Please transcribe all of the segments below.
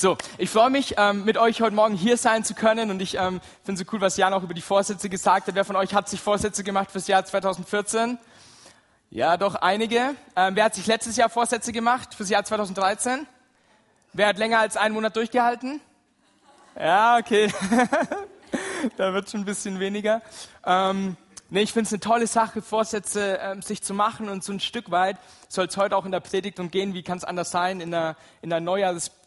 So, ich freue mich, ähm, mit euch heute Morgen hier sein zu können und ich ähm, finde so cool, was Jan auch über die Vorsätze gesagt hat. Wer von euch hat sich Vorsätze gemacht fürs Jahr 2014? Ja, doch einige. Ähm, wer hat sich letztes Jahr Vorsätze gemacht fürs Jahr 2013? Wer hat länger als einen Monat durchgehalten? Ja, okay. da wird schon ein bisschen weniger. Ähm, Nee, ich finde es eine tolle Sache, Vorsätze ähm, sich zu machen und so ein Stück weit soll es heute auch in der Predigt umgehen. Wie kann es anders sein, in der, in der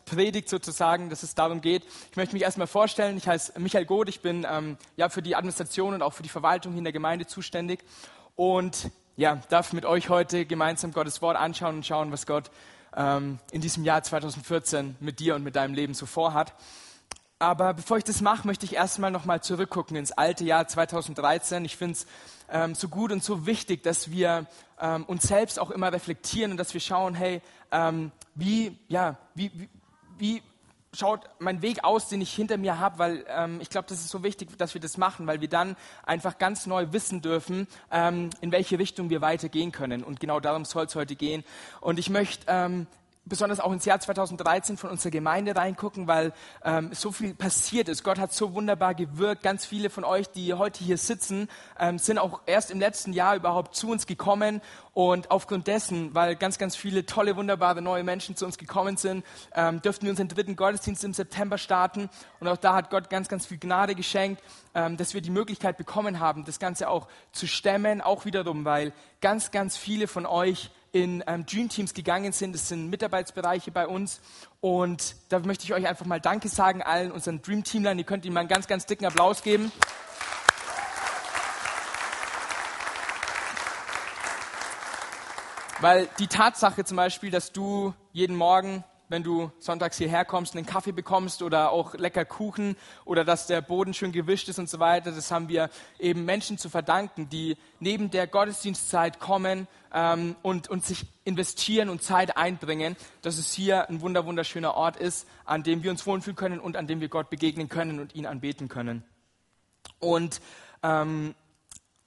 Neujahrespredigt sozusagen, dass es darum geht. Ich möchte mich erstmal vorstellen. Ich heiße Michael Goth, ich bin ähm, ja für die Administration und auch für die Verwaltung hier in der Gemeinde zuständig und ja, darf mit euch heute gemeinsam Gottes Wort anschauen und schauen, was Gott ähm, in diesem Jahr 2014 mit dir und mit deinem Leben so vorhat. Aber bevor ich das mache, möchte ich erstmal nochmal zurückgucken ins alte Jahr 2013. Ich finde es ähm, so gut und so wichtig, dass wir ähm, uns selbst auch immer reflektieren und dass wir schauen, hey, ähm, wie, ja, wie, wie, wie schaut mein Weg aus, den ich hinter mir habe, weil ähm, ich glaube, das ist so wichtig, dass wir das machen, weil wir dann einfach ganz neu wissen dürfen, ähm, in welche Richtung wir weitergehen können. Und genau darum soll es heute gehen. Und ich möchte ähm, besonders auch ins Jahr 2013 von unserer Gemeinde reingucken, weil ähm, so viel passiert ist. Gott hat so wunderbar gewirkt. Ganz viele von euch, die heute hier sitzen, ähm, sind auch erst im letzten Jahr überhaupt zu uns gekommen. Und aufgrund dessen, weil ganz, ganz viele tolle, wunderbare neue Menschen zu uns gekommen sind, ähm, dürften wir unseren dritten Gottesdienst im September starten. Und auch da hat Gott ganz, ganz viel Gnade geschenkt, ähm, dass wir die Möglichkeit bekommen haben, das Ganze auch zu stemmen. Auch wiederum, weil ganz, ganz viele von euch in ähm, Dream Teams gegangen sind. Das sind Mitarbeitsbereiche bei uns. Und da möchte ich euch einfach mal Danke sagen, allen unseren Dream Teamlern. Ihr könnt ihnen mal einen ganz, ganz dicken Applaus geben. Weil die Tatsache zum Beispiel, dass du jeden Morgen wenn du sonntags hierher kommst, einen Kaffee bekommst oder auch lecker Kuchen oder dass der Boden schön gewischt ist und so weiter. Das haben wir eben Menschen zu verdanken, die neben der Gottesdienstzeit kommen ähm, und, und sich investieren und Zeit einbringen, dass es hier ein wunder, wunderschöner Ort ist, an dem wir uns wohlfühlen können und an dem wir Gott begegnen können und ihn anbeten können. Und ähm,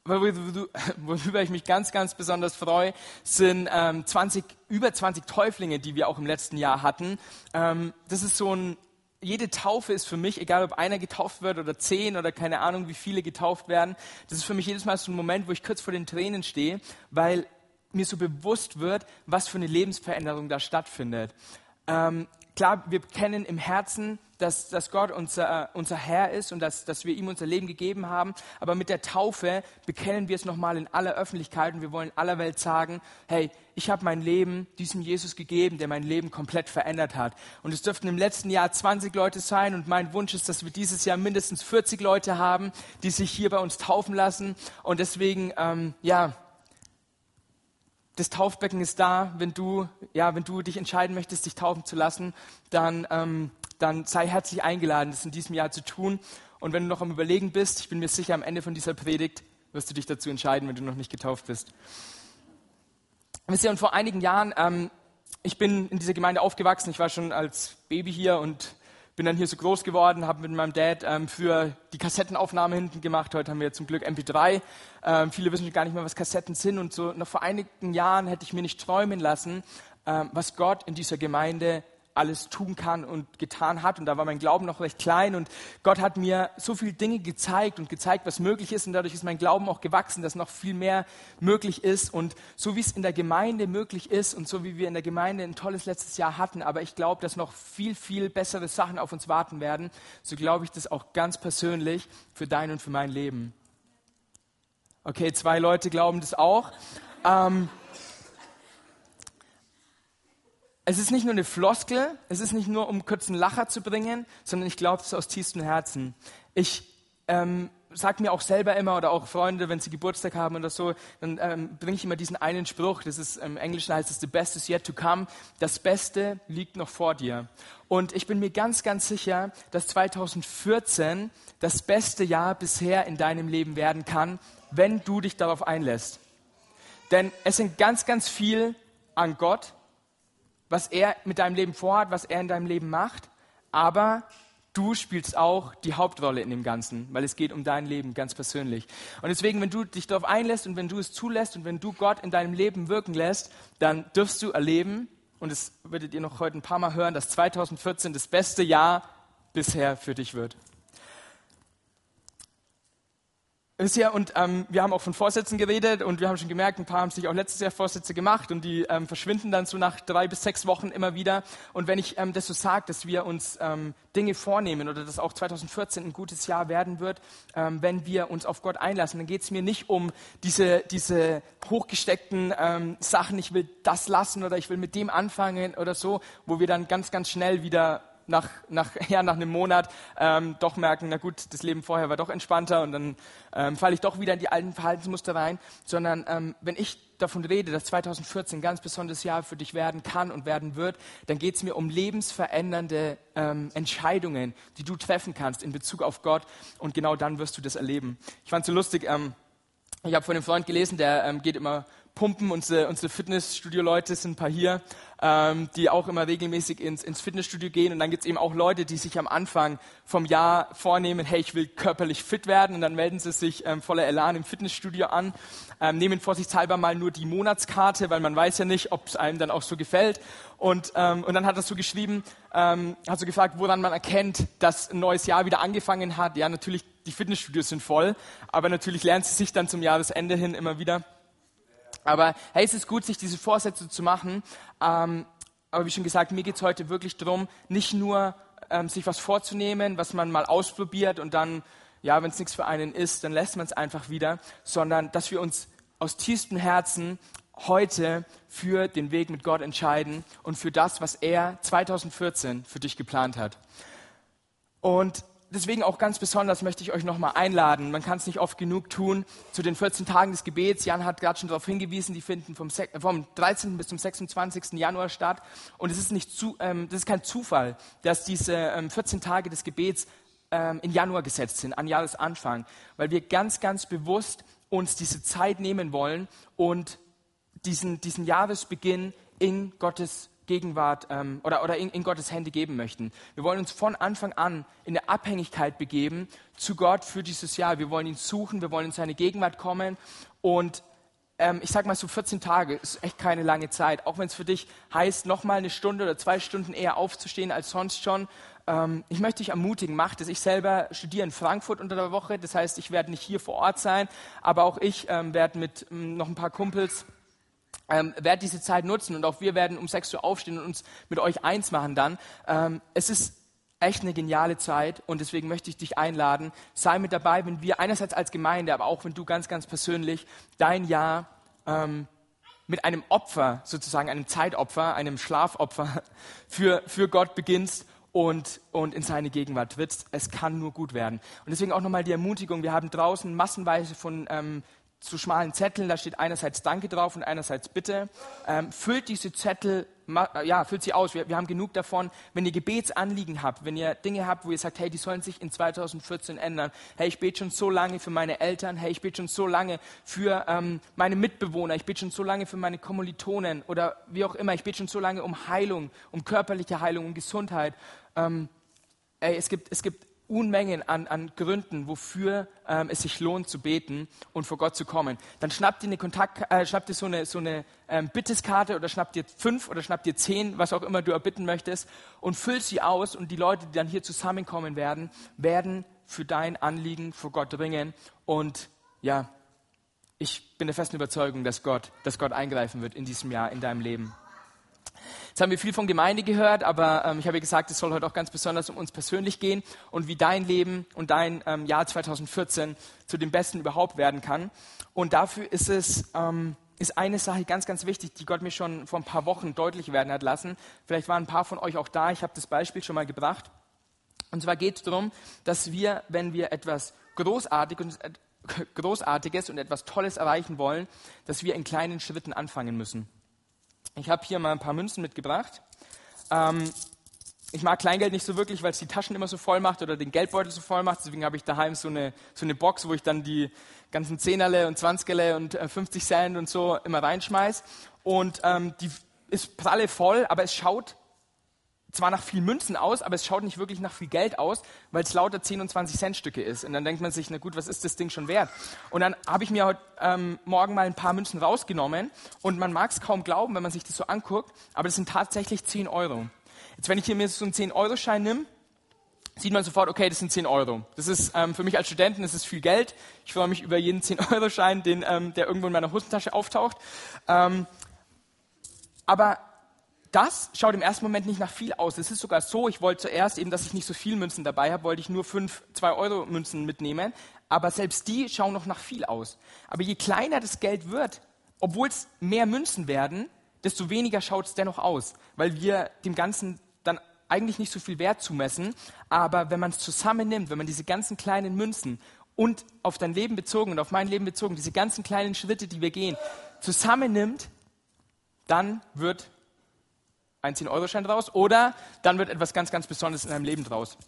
worüber ich mich ganz, ganz besonders freue, sind ähm, 20, über 20 Täuflinge, die wir auch im letzten Jahr hatten. Ähm, das ist so ein, jede Taufe ist für mich, egal ob einer getauft wird oder zehn oder keine Ahnung, wie viele getauft werden, das ist für mich jedes Mal so ein Moment, wo ich kurz vor den Tränen stehe, weil mir so bewusst wird, was für eine Lebensveränderung da stattfindet. Ähm, klar, wir kennen im Herzen, dass, dass Gott unser, unser Herr ist und dass, dass wir ihm unser Leben gegeben haben. Aber mit der Taufe bekennen wir es nochmal in aller Öffentlichkeit und wir wollen aller Welt sagen, hey, ich habe mein Leben diesem Jesus gegeben, der mein Leben komplett verändert hat. Und es dürften im letzten Jahr 20 Leute sein und mein Wunsch ist, dass wir dieses Jahr mindestens 40 Leute haben, die sich hier bei uns taufen lassen. Und deswegen, ähm, ja, das Taufbecken ist da. Wenn du, ja, wenn du dich entscheiden möchtest, dich taufen zu lassen, dann, ähm, dann sei herzlich eingeladen, das in diesem Jahr zu tun. Und wenn du noch am Überlegen bist, ich bin mir sicher, am Ende von dieser Predigt wirst du dich dazu entscheiden, wenn du noch nicht getauft bist. Wisst ihr, und vor einigen Jahren, ähm, ich bin in dieser Gemeinde aufgewachsen, ich war schon als Baby hier und bin dann hier so groß geworden, habe mit meinem Dad ähm, für die Kassettenaufnahme hinten gemacht. Heute haben wir zum Glück MP3. Ähm, viele wissen gar nicht mehr, was Kassetten sind. Und so noch vor einigen Jahren hätte ich mir nicht träumen lassen, ähm, was Gott in dieser Gemeinde alles tun kann und getan hat. Und da war mein Glauben noch recht klein. Und Gott hat mir so viele Dinge gezeigt und gezeigt, was möglich ist. Und dadurch ist mein Glauben auch gewachsen, dass noch viel mehr möglich ist. Und so wie es in der Gemeinde möglich ist und so wie wir in der Gemeinde ein tolles letztes Jahr hatten, aber ich glaube, dass noch viel, viel bessere Sachen auf uns warten werden, so glaube ich das auch ganz persönlich für dein und für mein Leben. Okay, zwei Leute glauben das auch. Ähm, es ist nicht nur eine Floskel, es ist nicht nur, um kurz einen Lacher zu bringen, sondern ich glaube es aus tiefstem Herzen. Ich ähm, sage mir auch selber immer oder auch Freunde, wenn sie Geburtstag haben oder so, dann ähm, bringe ich immer diesen einen Spruch, das ist im Englischen heißt es, the best is yet to come, das Beste liegt noch vor dir. Und ich bin mir ganz, ganz sicher, dass 2014 das beste Jahr bisher in deinem Leben werden kann, wenn du dich darauf einlässt. Denn es sind ganz, ganz viel an Gott, was er mit deinem Leben vorhat, was er in deinem Leben macht, aber du spielst auch die Hauptrolle in dem Ganzen, weil es geht um dein Leben ganz persönlich. Und deswegen, wenn du dich darauf einlässt und wenn du es zulässt und wenn du Gott in deinem Leben wirken lässt, dann dürfst du erleben, und das werdet ihr noch heute ein paar Mal hören, dass 2014 das beste Jahr bisher für dich wird. Ihr, und ähm, wir haben auch von Vorsätzen geredet und wir haben schon gemerkt, ein paar haben sich auch letztes Jahr Vorsätze gemacht und die ähm, verschwinden dann so nach drei bis sechs Wochen immer wieder. Und wenn ich ähm, das so sage, dass wir uns ähm, Dinge vornehmen oder dass auch 2014 ein gutes Jahr werden wird, ähm, wenn wir uns auf Gott einlassen, dann geht es mir nicht um diese, diese hochgesteckten ähm, Sachen, ich will das lassen oder ich will mit dem anfangen oder so, wo wir dann ganz, ganz schnell wieder nach, nach, ja, nach einem Monat ähm, doch merken, na gut, das Leben vorher war doch entspannter und dann ähm, falle ich doch wieder in die alten Verhaltensmuster rein, sondern ähm, wenn ich davon rede, dass 2014 ein ganz besonderes Jahr für dich werden kann und werden wird, dann geht es mir um lebensverändernde ähm, Entscheidungen, die du treffen kannst in Bezug auf Gott und genau dann wirst du das erleben. Ich fand es so lustig, ähm, ich habe von einem Freund gelesen, der ähm, geht immer pumpen. Unsere, unsere Fitnessstudio-Leute sind ein paar hier, ähm, die auch immer regelmäßig ins, ins Fitnessstudio gehen. Und dann gibt es eben auch Leute, die sich am Anfang vom Jahr vornehmen, hey, ich will körperlich fit werden. Und dann melden sie sich ähm, voller Elan im Fitnessstudio an, ähm, nehmen vorsichtshalber mal nur die Monatskarte, weil man weiß ja nicht, ob es einem dann auch so gefällt. Und, ähm, und dann hat er so geschrieben, ähm, hat so gefragt, woran man erkennt, dass ein neues Jahr wieder angefangen hat. Ja, natürlich, die Fitnessstudios sind voll, aber natürlich lernen sie sich dann zum Jahresende hin immer wieder aber hey, es ist gut, sich diese Vorsätze zu machen. Ähm, aber wie schon gesagt, mir geht es heute wirklich darum, nicht nur ähm, sich was vorzunehmen, was man mal ausprobiert und dann, ja, wenn es nichts für einen ist, dann lässt man es einfach wieder, sondern dass wir uns aus tiefstem Herzen heute für den Weg mit Gott entscheiden und für das, was er 2014 für dich geplant hat. Und deswegen auch ganz besonders möchte ich euch nochmal einladen. Man kann es nicht oft genug tun zu den 14 Tagen des Gebets. Jan hat gerade schon darauf hingewiesen, die finden vom, vom 13. bis zum 26. Januar statt. Und es ist, nicht zu, ähm, das ist kein Zufall, dass diese ähm, 14 Tage des Gebets ähm, in Januar gesetzt sind, an Jahresanfang, weil wir ganz, ganz bewusst uns diese Zeit nehmen wollen und diesen, diesen Jahresbeginn in Gottes Gegenwart ähm, oder, oder in, in, Gottes Hände geben möchten. Wir wollen uns von Anfang an in eine Abhängigkeit begeben zu Gott für dieses Jahr. Wir wollen ihn suchen, wir wollen in seine Gegenwart kommen und ähm, ich sage mal so 14 Tage ist echt keine lange Zeit. Auch wenn es für dich heißt, nochmal eine Stunde oder zwei Stunden eher aufzustehen als sonst schon. Ähm, ich möchte dich ermutigen, mach das. Ich selber studiere in Frankfurt unter der Woche. Das heißt, ich werde nicht hier vor Ort sein, aber auch ich ähm, werde mit ähm, noch ein paar Kumpels ähm, werdet diese Zeit nutzen und auch wir werden um 6 Uhr aufstehen und uns mit euch eins machen dann. Ähm, es ist echt eine geniale Zeit und deswegen möchte ich dich einladen, sei mit dabei, wenn wir einerseits als Gemeinde, aber auch wenn du ganz, ganz persönlich dein Jahr ähm, mit einem Opfer, sozusagen einem Zeitopfer, einem Schlafopfer für, für Gott beginnst und, und in seine Gegenwart trittst. Es kann nur gut werden. Und deswegen auch nochmal die Ermutigung, wir haben draußen massenweise von ähm, zu schmalen Zetteln, da steht einerseits Danke drauf und einerseits Bitte. Ähm, füllt diese Zettel, äh, ja, füllt sie aus. Wir, wir, haben genug davon. Wenn ihr Gebetsanliegen habt, wenn ihr Dinge habt, wo ihr sagt, hey, die sollen sich in 2014 ändern. Hey, ich bete schon so lange für meine Eltern. Hey, ich bete schon so lange für ähm, meine Mitbewohner. Ich bete schon so lange für meine Kommilitonen oder wie auch immer. Ich bete schon so lange um Heilung, um körperliche Heilung, um Gesundheit. Ähm, ey, es gibt, es gibt Unmengen an, an Gründen, wofür ähm, es sich lohnt zu beten und vor Gott zu kommen. Dann schnappt ihr eine Kontakt, äh, schnappt ihr so eine, so eine ähm, Bitteskarte oder schnappt ihr fünf oder schnappt ihr zehn, was auch immer du erbitten möchtest und füllt sie aus und die Leute, die dann hier zusammenkommen werden, werden für dein Anliegen vor Gott ringen und ja, ich bin der festen Überzeugung, dass Gott, dass Gott eingreifen wird in diesem Jahr in deinem Leben. Jetzt haben wir viel von Gemeinde gehört, aber ähm, ich habe gesagt, es soll heute auch ganz besonders um uns persönlich gehen und wie dein Leben und dein ähm, Jahr 2014 zu dem Besten überhaupt werden kann. Und dafür ist es ähm, ist eine Sache ganz, ganz wichtig, die Gott mir schon vor ein paar Wochen deutlich werden hat lassen. Vielleicht waren ein paar von euch auch da. Ich habe das Beispiel schon mal gebracht. Und zwar geht es darum, dass wir, wenn wir etwas Großartiges, äh, Großartiges und etwas Tolles erreichen wollen, dass wir in kleinen Schritten anfangen müssen. Ich habe hier mal ein paar Münzen mitgebracht. Ähm, ich mag Kleingeld nicht so wirklich, weil es die Taschen immer so voll macht oder den Geldbeutel so voll macht. Deswegen habe ich daheim so eine, so eine Box, wo ich dann die ganzen Zehnerle und Zwanzigerle und äh, 50 Cent und so immer reinschmeiß. Und ähm, die ist pralle voll, aber es schaut zwar nach viel Münzen aus, aber es schaut nicht wirklich nach viel Geld aus, weil es lauter 10 und 20 Cent Stücke ist. Und dann denkt man sich, na gut, was ist das Ding schon wert? Und dann habe ich mir heute ähm, Morgen mal ein paar Münzen rausgenommen und man mag es kaum glauben, wenn man sich das so anguckt, aber das sind tatsächlich 10 Euro. Jetzt, wenn ich hier mir so einen 10-Euro-Schein nehme, sieht man sofort, okay, das sind 10 Euro. Das ist ähm, für mich als Studenten, das ist viel Geld. Ich freue mich über jeden 10-Euro-Schein, ähm, der irgendwo in meiner Hosentasche auftaucht. Ähm, aber das schaut im ersten Moment nicht nach viel aus. Es ist sogar so, ich wollte zuerst eben, dass ich nicht so viel Münzen dabei habe, wollte ich nur 5 2-Euro-Münzen mitnehmen. Aber selbst die schauen noch nach viel aus. Aber je kleiner das Geld wird, obwohl es mehr Münzen werden, desto weniger schaut es dennoch aus, weil wir dem Ganzen dann eigentlich nicht so viel Wert zumessen. Aber wenn man es zusammennimmt, wenn man diese ganzen kleinen Münzen und auf dein Leben bezogen und auf mein Leben bezogen, diese ganzen kleinen Schritte, die wir gehen, zusammennimmt, dann wird ein 10-Euro-Schein draus oder dann wird etwas ganz, ganz Besonderes in deinem Leben draus.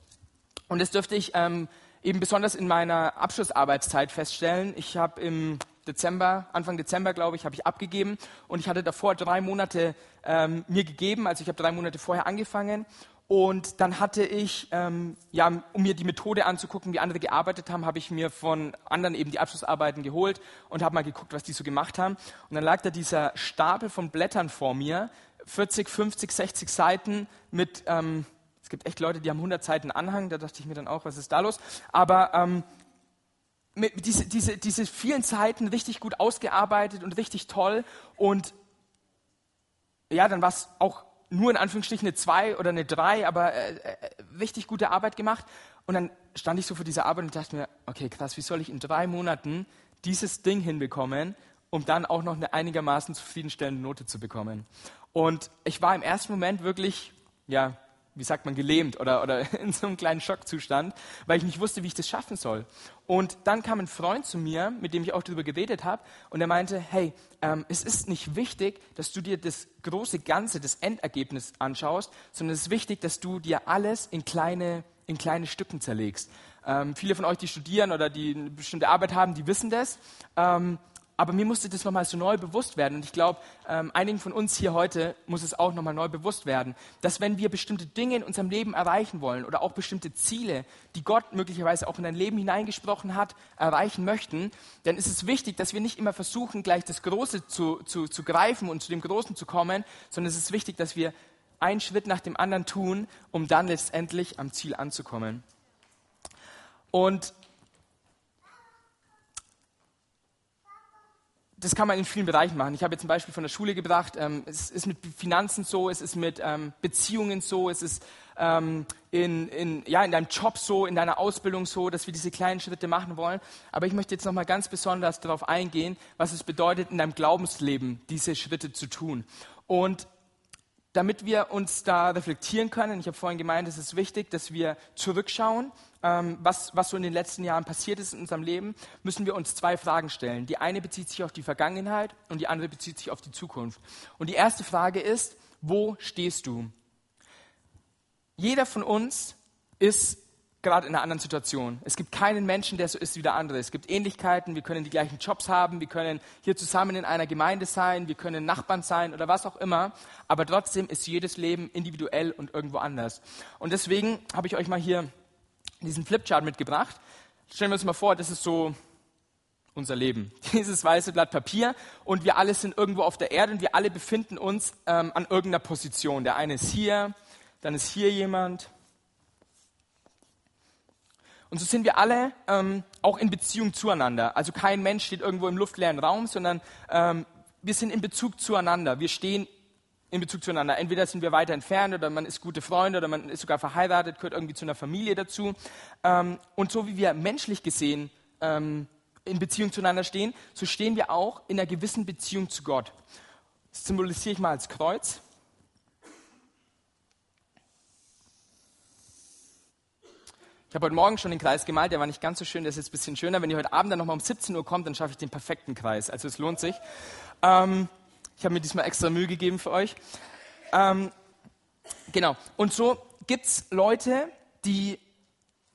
Und das dürfte ich ähm, eben besonders in meiner Abschlussarbeitszeit feststellen. Ich habe im Dezember, Anfang Dezember, glaube ich, habe ich abgegeben und ich hatte davor drei Monate ähm, mir gegeben, also ich habe drei Monate vorher angefangen und dann hatte ich, ähm, ja, um mir die Methode anzugucken, wie andere gearbeitet haben, habe ich mir von anderen eben die Abschlussarbeiten geholt und habe mal geguckt, was die so gemacht haben. Und dann lag da dieser Stapel von Blättern vor mir 40, 50, 60 Seiten mit, ähm, es gibt echt Leute, die haben 100 Seiten Anhang, da dachte ich mir dann auch, was ist da los? Aber ähm, mit diese, diese, diese vielen Seiten richtig gut ausgearbeitet und richtig toll und ja, dann war es auch nur in Anführungsstrichen eine 2 oder eine 3, aber äh, äh, richtig gute Arbeit gemacht. Und dann stand ich so vor dieser Arbeit und dachte mir, okay, krass, wie soll ich in drei Monaten dieses Ding hinbekommen, um dann auch noch eine einigermaßen zufriedenstellende Note zu bekommen? Und ich war im ersten Moment wirklich, ja, wie sagt man, gelähmt oder, oder in so einem kleinen Schockzustand, weil ich nicht wusste, wie ich das schaffen soll. Und dann kam ein Freund zu mir, mit dem ich auch darüber geredet habe, und er meinte, hey, ähm, es ist nicht wichtig, dass du dir das große Ganze, das Endergebnis anschaust, sondern es ist wichtig, dass du dir alles in kleine, in kleine Stücken zerlegst. Ähm, viele von euch, die studieren oder die eine bestimmte Arbeit haben, die wissen das. Ähm, aber mir musste das nochmal so neu bewusst werden. Und ich glaube, ähm, einigen von uns hier heute muss es auch nochmal neu bewusst werden, dass wenn wir bestimmte Dinge in unserem Leben erreichen wollen oder auch bestimmte Ziele, die Gott möglicherweise auch in dein Leben hineingesprochen hat, erreichen möchten, dann ist es wichtig, dass wir nicht immer versuchen, gleich das Große zu, zu, zu greifen und zu dem Großen zu kommen, sondern es ist wichtig, dass wir einen Schritt nach dem anderen tun, um dann letztendlich am Ziel anzukommen. Und das kann man in vielen Bereichen machen. Ich habe jetzt ein Beispiel von der Schule gebracht. Ähm, es ist mit Finanzen so, es ist mit ähm, Beziehungen so, es ist ähm, in, in, ja, in deinem Job so, in deiner Ausbildung so, dass wir diese kleinen Schritte machen wollen. Aber ich möchte jetzt nochmal ganz besonders darauf eingehen, was es bedeutet, in deinem Glaubensleben diese Schritte zu tun. Und damit wir uns da reflektieren können, ich habe vorhin gemeint, es ist wichtig, dass wir zurückschauen, was, was so in den letzten Jahren passiert ist in unserem Leben, müssen wir uns zwei Fragen stellen. Die eine bezieht sich auf die Vergangenheit und die andere bezieht sich auf die Zukunft. Und die erste Frage ist, wo stehst du? Jeder von uns ist gerade in einer anderen Situation. Es gibt keinen Menschen, der so ist wie der andere. Es gibt Ähnlichkeiten, wir können die gleichen Jobs haben, wir können hier zusammen in einer Gemeinde sein, wir können Nachbarn sein oder was auch immer, aber trotzdem ist jedes Leben individuell und irgendwo anders. Und deswegen habe ich euch mal hier diesen Flipchart mitgebracht. Stellen wir uns mal vor, das ist so unser Leben. Dieses weiße Blatt Papier und wir alle sind irgendwo auf der Erde und wir alle befinden uns ähm, an irgendeiner Position. Der eine ist hier, dann ist hier jemand, und so sind wir alle ähm, auch in Beziehung zueinander. Also kein Mensch steht irgendwo im luftleeren Raum, sondern ähm, wir sind in Bezug zueinander. Wir stehen in Bezug zueinander. Entweder sind wir weiter entfernt oder man ist gute Freunde oder man ist sogar verheiratet, gehört irgendwie zu einer Familie dazu. Ähm, und so wie wir menschlich gesehen ähm, in Beziehung zueinander stehen, so stehen wir auch in einer gewissen Beziehung zu Gott. Das symbolisiere ich mal als Kreuz. Ich habe heute Morgen schon den Kreis gemalt, der war nicht ganz so schön, der ist jetzt ein bisschen schöner. Wenn ihr heute Abend dann nochmal um 17 Uhr kommt, dann schaffe ich den perfekten Kreis. Also es lohnt sich. Ähm, ich habe mir diesmal extra Mühe gegeben für euch. Ähm, genau. Und so gibt es Leute, die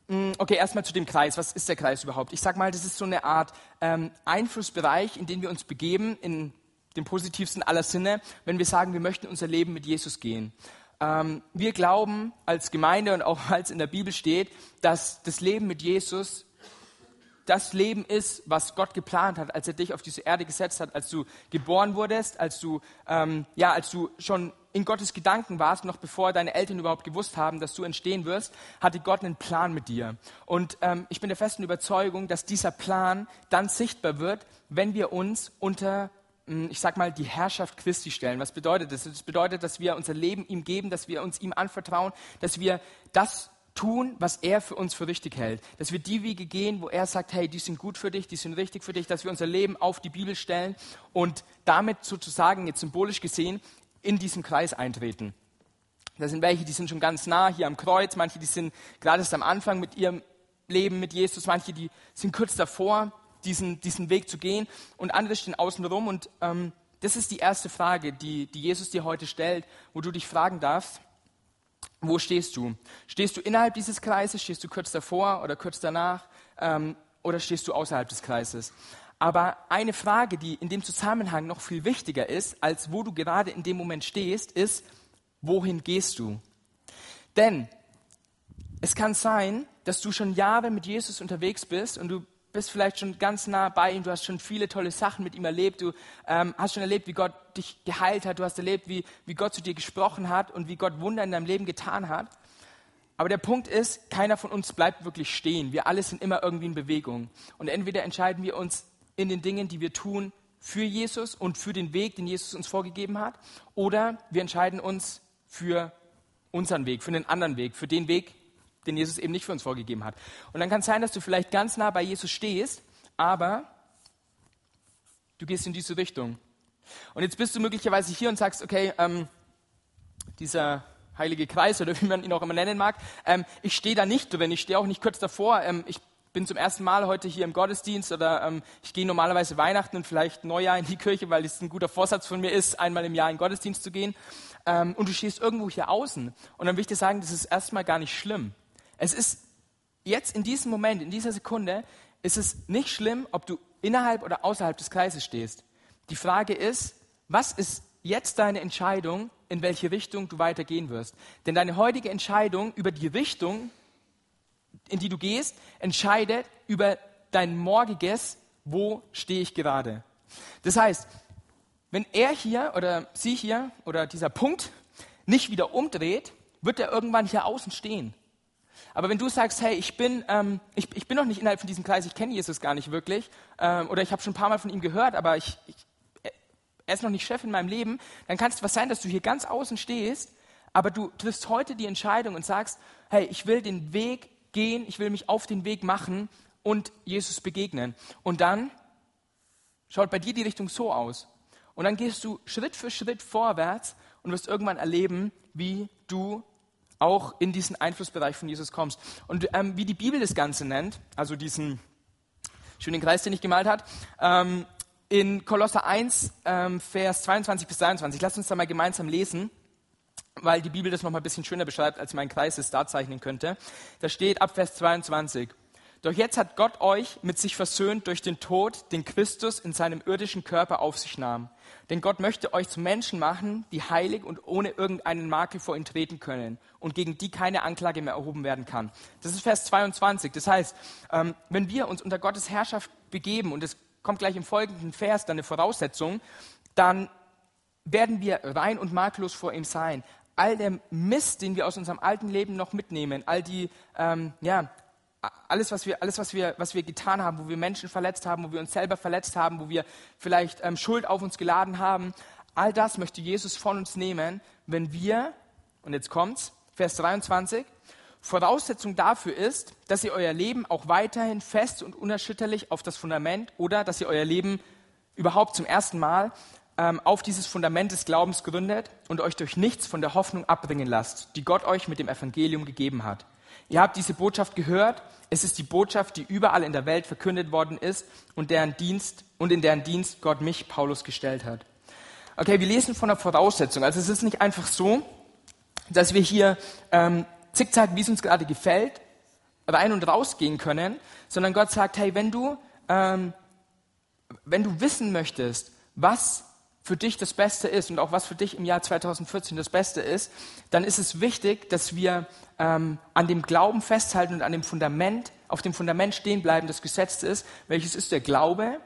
hm, Okay, erstmal zu dem Kreis. Was ist der Kreis überhaupt? Ich sage mal, das ist so eine Art ähm, Einflussbereich, in den wir uns begeben, in dem positivsten aller Sinne, wenn wir sagen, wir möchten unser Leben mit Jesus gehen. Ähm, wir glauben als Gemeinde und auch als in der Bibel steht, dass das Leben mit Jesus das Leben ist, was Gott geplant hat, als er dich auf diese Erde gesetzt hat, als du geboren wurdest, als du, ähm, ja, als du schon in Gottes Gedanken warst, noch bevor deine Eltern überhaupt gewusst haben, dass du entstehen wirst, hatte Gott einen Plan mit dir. Und ähm, ich bin der festen Überzeugung, dass dieser Plan dann sichtbar wird, wenn wir uns unter hm, ich sag mal, die Herrschaft Christi stellen. Was bedeutet das? Das bedeutet, dass wir unser Leben ihm geben, dass wir uns ihm anvertrauen, dass wir das tun, was er für uns für richtig hält. Dass wir die Wege gehen, wo er sagt, hey, die sind gut für dich, die sind richtig für dich, dass wir unser Leben auf die Bibel stellen und damit sozusagen, jetzt symbolisch gesehen, in diesen Kreis eintreten. Da sind welche, die sind schon ganz nah hier am Kreuz, manche, die sind gerade erst am Anfang mit ihrem Leben mit Jesus, manche, die sind kurz davor, diesen, diesen Weg zu gehen und andere stehen außen rum. Und ähm, das ist die erste Frage, die, die Jesus dir heute stellt, wo du dich fragen darfst, wo stehst du? Stehst du innerhalb dieses Kreises? Stehst du kurz davor oder kurz danach? Ähm, oder stehst du außerhalb des Kreises? Aber eine Frage, die in dem Zusammenhang noch viel wichtiger ist, als wo du gerade in dem Moment stehst, ist, wohin gehst du? Denn es kann sein, dass du schon Jahre mit Jesus unterwegs bist und du bist vielleicht schon ganz nah bei ihm, du hast schon viele tolle Sachen mit ihm erlebt, du ähm, hast schon erlebt, wie Gott dich geheilt hat, du hast erlebt, wie, wie Gott zu dir gesprochen hat und wie Gott Wunder in deinem Leben getan hat. Aber der Punkt ist, keiner von uns bleibt wirklich stehen. Wir alle sind immer irgendwie in Bewegung. Und entweder entscheiden wir uns in den Dingen, die wir tun, für Jesus und für den Weg, den Jesus uns vorgegeben hat, oder wir entscheiden uns für unseren Weg, für einen anderen Weg, für den Weg, den Jesus eben nicht für uns vorgegeben hat. Und dann kann es sein, dass du vielleicht ganz nah bei Jesus stehst, aber du gehst in diese Richtung. Und jetzt bist du möglicherweise hier und sagst, okay, ähm, dieser heilige Kreis oder wie man ihn auch immer nennen mag, ähm, ich stehe da nicht drin, ich stehe auch nicht kurz davor, ähm, ich bin zum ersten Mal heute hier im Gottesdienst oder ähm, ich gehe normalerweise Weihnachten und vielleicht Neujahr in die Kirche, weil es ein guter Vorsatz von mir ist, einmal im Jahr in den Gottesdienst zu gehen. Ähm, und du stehst irgendwo hier außen. Und dann will ich dir sagen, das ist erstmal gar nicht schlimm. Es ist jetzt in diesem Moment, in dieser Sekunde, ist es nicht schlimm, ob du innerhalb oder außerhalb des Kreises stehst. Die Frage ist, was ist jetzt deine Entscheidung, in welche Richtung du weitergehen wirst? Denn deine heutige Entscheidung über die Richtung, in die du gehst, entscheidet über dein morgiges, wo stehe ich gerade. Das heißt, wenn er hier oder sie hier oder dieser Punkt nicht wieder umdreht, wird er irgendwann hier außen stehen. Aber wenn du sagst, hey, ich bin, ähm, ich, ich bin noch nicht innerhalb von diesem Kreis, ich kenne Jesus gar nicht wirklich, ähm, oder ich habe schon ein paar Mal von ihm gehört, aber ich, ich, er ist noch nicht Chef in meinem Leben, dann kann es was sein, dass du hier ganz außen stehst, aber du triffst heute die Entscheidung und sagst, hey, ich will den Weg gehen, ich will mich auf den Weg machen und Jesus begegnen. Und dann schaut bei dir die Richtung so aus. Und dann gehst du Schritt für Schritt vorwärts und wirst irgendwann erleben, wie du auch in diesen Einflussbereich von Jesus kommst. Und ähm, wie die Bibel das Ganze nennt, also diesen schönen Kreis, den ich gemalt hat, ähm, in Kolosser 1, ähm, Vers 22 bis 23. Lasst uns da mal gemeinsam lesen, weil die Bibel das noch mal ein bisschen schöner beschreibt, als mein Kreis es darzeichnen könnte. Da steht ab Vers 22. Doch jetzt hat Gott euch mit sich versöhnt durch den Tod, den Christus in seinem irdischen Körper auf sich nahm. Denn Gott möchte euch zu Menschen machen, die heilig und ohne irgendeinen Makel vor ihn treten können und gegen die keine Anklage mehr erhoben werden kann. Das ist Vers 22. Das heißt, ähm, wenn wir uns unter Gottes Herrschaft begeben, und es kommt gleich im folgenden Vers dann eine Voraussetzung, dann werden wir rein und makellos vor ihm sein. All der Mist, den wir aus unserem alten Leben noch mitnehmen, all die ähm, ja, alles, was wir, alles was, wir, was wir getan haben, wo wir Menschen verletzt haben, wo wir uns selber verletzt haben, wo wir vielleicht ähm, Schuld auf uns geladen haben, all das möchte Jesus von uns nehmen, wenn wir, und jetzt kommt's, Vers 23, Voraussetzung dafür ist, dass ihr euer Leben auch weiterhin fest und unerschütterlich auf das Fundament oder dass ihr euer Leben überhaupt zum ersten Mal ähm, auf dieses Fundament des Glaubens gründet und euch durch nichts von der Hoffnung abbringen lasst, die Gott euch mit dem Evangelium gegeben hat. Ihr habt diese Botschaft gehört. Es ist die Botschaft, die überall in der Welt verkündet worden ist und, deren Dienst, und in deren Dienst Gott mich, Paulus, gestellt hat. Okay, wir lesen von der Voraussetzung. Also es ist nicht einfach so, dass wir hier ähm, zickzack, wie es uns gerade gefällt, rein und raus gehen können, sondern Gott sagt, hey, wenn du, ähm, wenn du wissen möchtest, was für dich das Beste ist und auch was für dich im Jahr 2014 das Beste ist, dann ist es wichtig, dass wir ähm, an dem Glauben festhalten und an dem Fundament, auf dem Fundament stehen bleiben, das gesetzt ist. Welches ist der Glaube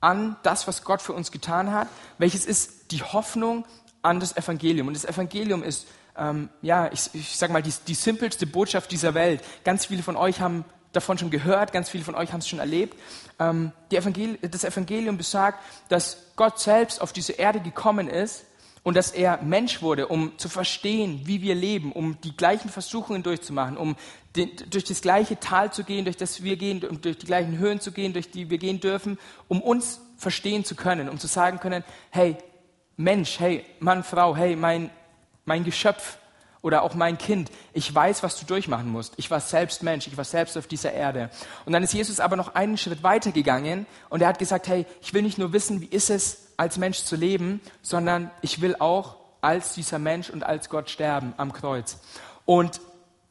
an das, was Gott für uns getan hat? Welches ist die Hoffnung an das Evangelium? Und das Evangelium ist, ähm, ja, ich, ich sage mal, die, die simpelste Botschaft dieser Welt. Ganz viele von euch haben davon schon gehört, ganz viele von euch haben es schon erlebt. Ähm, Evangel das Evangelium besagt, dass Gott selbst auf diese Erde gekommen ist und dass er Mensch wurde, um zu verstehen, wie wir leben, um die gleichen Versuchungen durchzumachen, um den, durch das gleiche Tal zu gehen, durch das wir gehen, um durch die gleichen Höhen zu gehen, durch die wir gehen dürfen, um uns verstehen zu können, um zu sagen können, hey, Mensch, hey, Mann, Frau, hey, mein, mein Geschöpf, oder auch mein Kind, ich weiß, was du durchmachen musst. Ich war selbst Mensch, ich war selbst auf dieser Erde. Und dann ist Jesus aber noch einen Schritt weiter gegangen und er hat gesagt, hey, ich will nicht nur wissen, wie ist es, als Mensch zu leben, sondern ich will auch als dieser Mensch und als Gott sterben am Kreuz. Und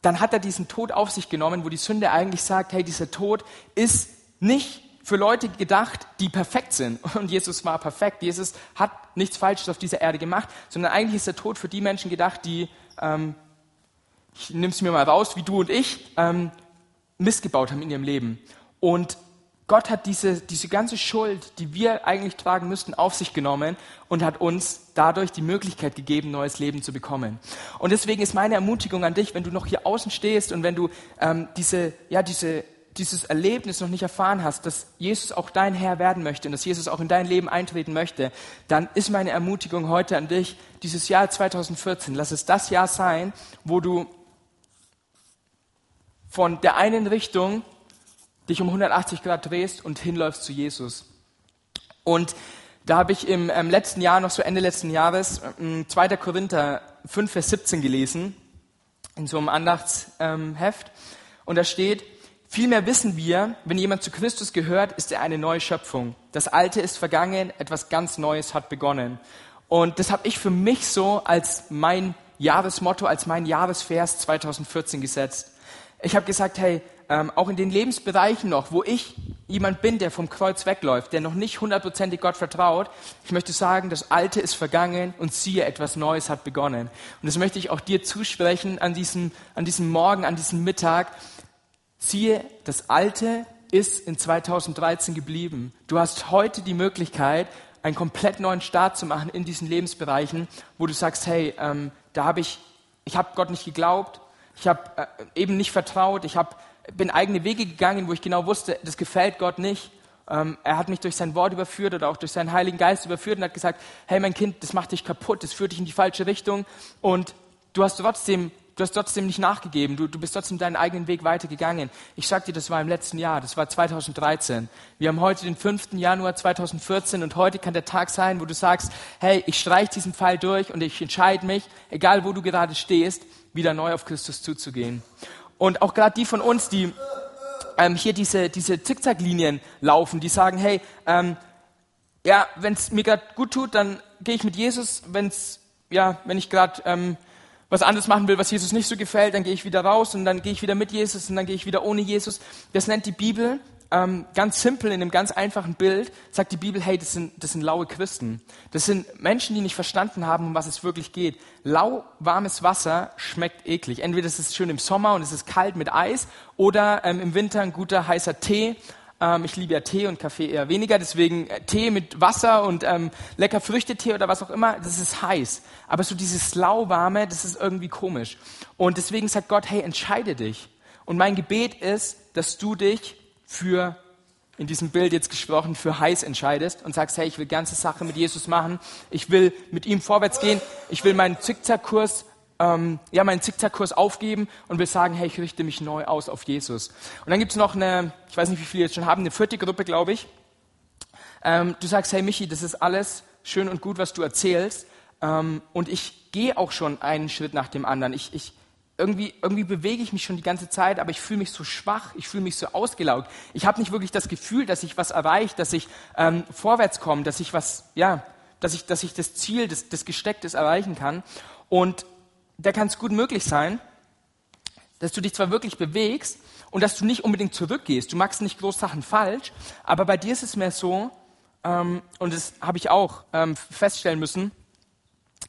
dann hat er diesen Tod auf sich genommen, wo die Sünde eigentlich sagt, hey, dieser Tod ist nicht für Leute gedacht, die perfekt sind. Und Jesus war perfekt. Jesus hat nichts Falsches auf dieser Erde gemacht, sondern eigentlich ist der Tod für die Menschen gedacht, die ähm, ich nehme es mir mal raus, wie du und ich, ähm, missgebaut haben in ihrem Leben. Und Gott hat diese, diese ganze Schuld, die wir eigentlich tragen müssten, auf sich genommen und hat uns dadurch die Möglichkeit gegeben, neues Leben zu bekommen. Und deswegen ist meine Ermutigung an dich, wenn du noch hier außen stehst und wenn du ähm, diese, ja, diese dieses Erlebnis noch nicht erfahren hast, dass Jesus auch dein Herr werden möchte und dass Jesus auch in dein Leben eintreten möchte, dann ist meine Ermutigung heute an dich, dieses Jahr 2014, lass es das Jahr sein, wo du von der einen Richtung dich um 180 Grad drehst und hinläufst zu Jesus. Und da habe ich im, im letzten Jahr, noch so Ende letzten Jahres, 2. Ähm, Korinther 5, Vers 17 gelesen, in so einem Andachtsheft. Ähm, und da steht, Vielmehr wissen wir, wenn jemand zu Christus gehört, ist er eine neue Schöpfung. Das Alte ist vergangen, etwas ganz Neues hat begonnen. Und das habe ich für mich so als mein Jahresmotto, als mein Jahresvers 2014 gesetzt. Ich habe gesagt, hey, ähm, auch in den Lebensbereichen noch, wo ich jemand bin, der vom Kreuz wegläuft, der noch nicht hundertprozentig Gott vertraut, ich möchte sagen, das Alte ist vergangen und siehe, etwas Neues hat begonnen. Und das möchte ich auch dir zusprechen an diesem, an diesem Morgen, an diesem Mittag, Siehe, das Alte ist in 2013 geblieben. Du hast heute die Möglichkeit, einen komplett neuen Start zu machen in diesen Lebensbereichen, wo du sagst, hey, ähm, da habe ich, ich habe Gott nicht geglaubt, ich habe äh, eben nicht vertraut, ich hab, bin eigene Wege gegangen, wo ich genau wusste, das gefällt Gott nicht. Ähm, er hat mich durch sein Wort überführt oder auch durch seinen Heiligen Geist überführt und hat gesagt, hey mein Kind, das macht dich kaputt, das führt dich in die falsche Richtung und du hast trotzdem Du hast trotzdem nicht nachgegeben. Du, du bist trotzdem deinen eigenen Weg weitergegangen. Ich sag dir, das war im letzten Jahr. Das war 2013. Wir haben heute den 5. Januar 2014 und heute kann der Tag sein, wo du sagst, hey, ich streich diesen Pfeil durch und ich entscheide mich, egal wo du gerade stehst, wieder neu auf Christus zuzugehen. Und auch gerade die von uns, die ähm, hier diese, diese Zickzacklinien laufen, die sagen, hey, ähm, ja, wenn es mir gerade gut tut, dann gehe ich mit Jesus. Wenn's, ja, wenn ich gerade ähm, was anderes machen will, was Jesus nicht so gefällt, dann gehe ich wieder raus und dann gehe ich wieder mit Jesus und dann gehe ich wieder ohne Jesus. Das nennt die Bibel ähm, ganz simpel in einem ganz einfachen Bild, sagt die Bibel, hey, das sind, das sind laue Christen. Das sind Menschen, die nicht verstanden haben, um was es wirklich geht. Lauwarmes Wasser schmeckt eklig. Entweder es ist schön im Sommer und es ist kalt mit Eis oder ähm, im Winter ein guter heißer Tee ähm, ich liebe ja Tee und Kaffee eher weniger, deswegen äh, Tee mit Wasser und ähm, lecker Früchtetee oder was auch immer, das ist heiß. Aber so dieses lauwarme, das ist irgendwie komisch. Und deswegen sagt Gott, hey, entscheide dich. Und mein Gebet ist, dass du dich für in diesem Bild jetzt gesprochen, für heiß entscheidest und sagst, hey, ich will ganze Sache mit Jesus machen, ich will mit ihm vorwärts gehen, ich will meinen Zickzackkurs ähm, ja, meinen Zickzackkurs aufgeben und will sagen, hey, ich richte mich neu aus auf Jesus. Und dann gibt es noch eine, ich weiß nicht, wie viele jetzt schon haben, eine vierte Gruppe, glaube ich. Ähm, du sagst, hey Michi, das ist alles schön und gut, was du erzählst. Ähm, und ich gehe auch schon einen Schritt nach dem anderen. Ich, ich, irgendwie, irgendwie bewege ich mich schon die ganze Zeit, aber ich fühle mich so schwach, ich fühle mich so ausgelaugt. Ich habe nicht wirklich das Gefühl, dass ich was erreiche, dass ich ähm, vorwärts komme, dass ich was, ja, dass ich, dass ich das Ziel, das, das Gestecktes erreichen kann. Und da kann es gut möglich sein, dass du dich zwar wirklich bewegst und dass du nicht unbedingt zurückgehst. Du machst nicht groß Sachen falsch, aber bei dir ist es mehr so, ähm, und das habe ich auch ähm, feststellen müssen